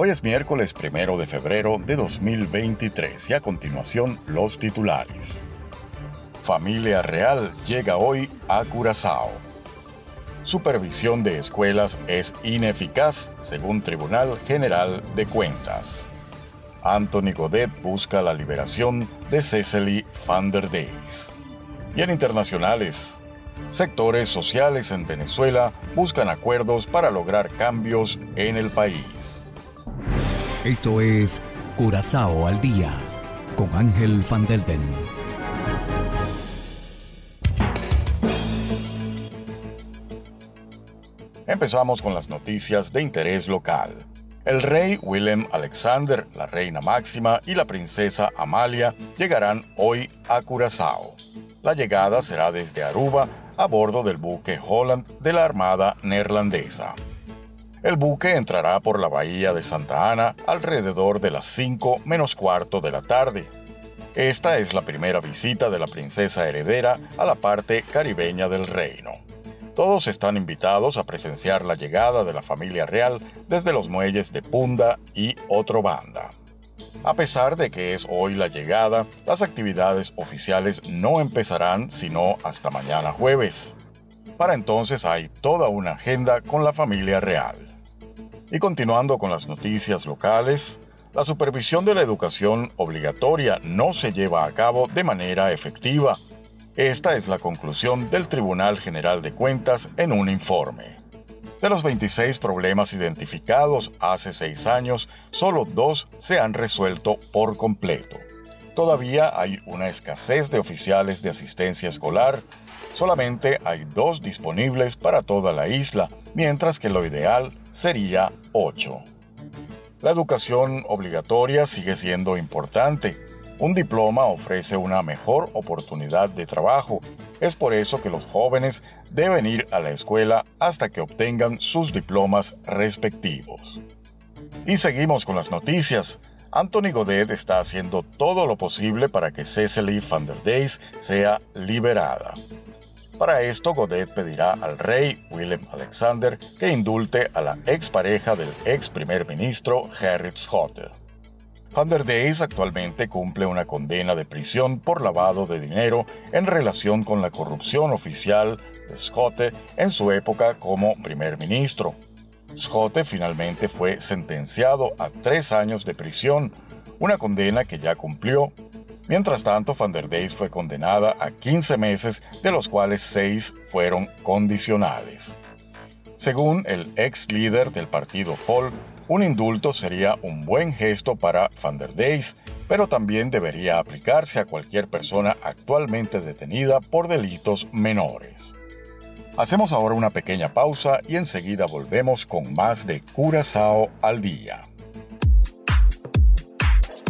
Hoy es miércoles primero de febrero de 2023 y a continuación los titulares. Familia Real llega hoy a Curazao. Supervisión de escuelas es ineficaz, según Tribunal General de Cuentas. Anthony Godet busca la liberación de Cecily van der. Y en internacionales, sectores sociales en Venezuela buscan acuerdos para lograr cambios en el país. Esto es Curazao al día con Ángel Van Delden. Empezamos con las noticias de interés local. El rey Willem Alexander, la reina Máxima y la princesa Amalia llegarán hoy a Curazao. La llegada será desde Aruba a bordo del buque Holland de la Armada neerlandesa. El buque entrará por la bahía de Santa Ana alrededor de las 5 menos cuarto de la tarde. Esta es la primera visita de la princesa heredera a la parte caribeña del reino. Todos están invitados a presenciar la llegada de la familia real desde los muelles de Punda y Otro Banda. A pesar de que es hoy la llegada, las actividades oficiales no empezarán sino hasta mañana jueves. Para entonces hay toda una agenda con la familia real. Y continuando con las noticias locales, la supervisión de la educación obligatoria no se lleva a cabo de manera efectiva esta es la conclusión del Tribunal General de Cuentas en un informe. De los 26 problemas identificados hace seis años, solo dos se han resuelto por completo. Todavía hay una escasez de oficiales de asistencia escolar. Solamente hay dos disponibles para toda la isla, mientras que lo ideal sería ocho. La educación obligatoria sigue siendo importante, un diploma ofrece una mejor oportunidad de trabajo. Es por eso que los jóvenes deben ir a la escuela hasta que obtengan sus diplomas respectivos. Y seguimos con las noticias. Anthony Godet está haciendo todo lo posible para que Cecily van der Deys sea liberada. Para esto, Godet pedirá al rey Willem Alexander que indulte a la expareja del ex primer ministro Gerrit Schotte. Van der actualmente cumple una condena de prisión por lavado de dinero en relación con la corrupción oficial de Schotte en su época como primer ministro. Schotte finalmente fue sentenciado a tres años de prisión, una condena que ya cumplió. Mientras tanto, Van der fue condenada a 15 meses, de los cuales 6 fueron condicionales. Según el ex líder del partido Folk, un indulto sería un buen gesto para Van der pero también debería aplicarse a cualquier persona actualmente detenida por delitos menores. Hacemos ahora una pequeña pausa y enseguida volvemos con más de Curazao al día.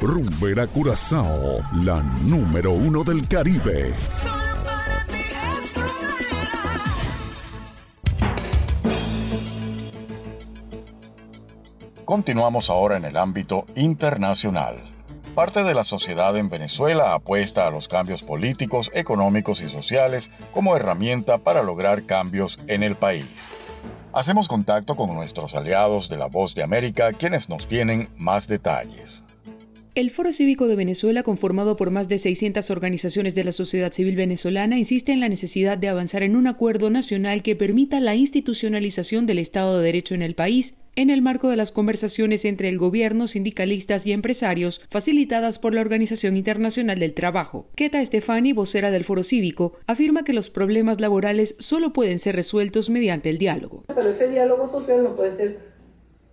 Rumbera Curazao, la número uno del Caribe. Continuamos ahora en el ámbito internacional. Parte de la sociedad en Venezuela apuesta a los cambios políticos, económicos y sociales como herramienta para lograr cambios en el país. Hacemos contacto con nuestros aliados de la Voz de América, quienes nos tienen más detalles. El Foro Cívico de Venezuela, conformado por más de 600 organizaciones de la sociedad civil venezolana, insiste en la necesidad de avanzar en un acuerdo nacional que permita la institucionalización del Estado de Derecho en el país. en el marco de las conversaciones entre el gobierno, sindicalistas y empresarios facilitadas por la Organización Internacional del Trabajo. Keta Stefani, vocera del Foro Cívico, afirma que los problemas laborales solo pueden ser resueltos mediante el diálogo. Pero ese diálogo social no puede ser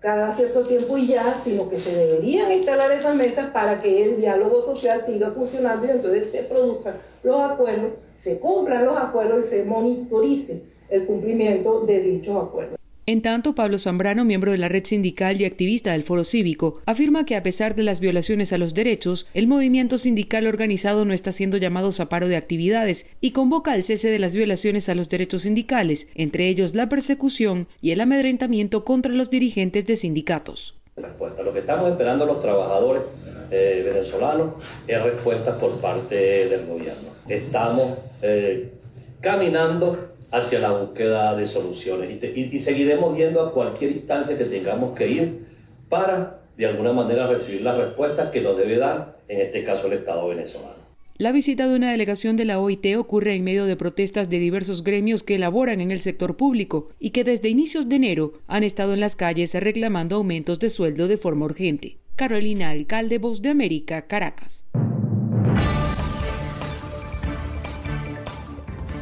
cada cierto tiempo y ya, sino que se deberían instalar esas mesas para que el diálogo social siga funcionando y entonces se produzcan los acuerdos, se cumplan los acuerdos y se monitorice el cumplimiento de dichos acuerdos. En tanto, Pablo Zambrano, miembro de la red sindical y activista del Foro Cívico, afirma que a pesar de las violaciones a los derechos, el movimiento sindical organizado no está siendo llamado a paro de actividades y convoca al cese de las violaciones a los derechos sindicales, entre ellos la persecución y el amedrentamiento contra los dirigentes de sindicatos. Lo que estamos esperando los trabajadores eh, venezolanos es respuesta por parte del gobierno. Estamos eh, caminando hacia la búsqueda de soluciones y, seguiremos yendo a cualquier instancia que tengamos que ir para de alguna manera recibir las respuestas que nos debe dar, en este caso el Estado venezolano. La visita de una delegación de la OIT ocurre en medio de protestas de diversos gremios que elaboran en el sector público y que desde inicios de enero han estado en las calles reclamando aumentos de sueldo de forma urgente. Carolina Alcalde, Voz de América, Caracas.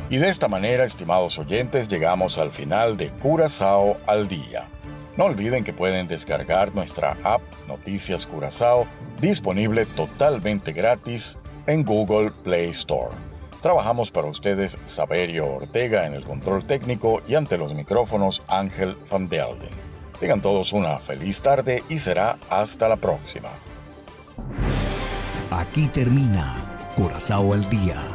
Y de esta manera, estimados oyentes, llegamos al final de Curazao al Día. No olviden que pueden descargar nuestra app Noticias Curazao, disponible totalmente gratis en Google Play Store. Trabajamos para ustedes Saberio Ortega en el control técnico y ante los micrófonos Ángel Van Delden. Tengan todos una feliz tarde y será hasta la próxima. Aquí termina Curazao al Día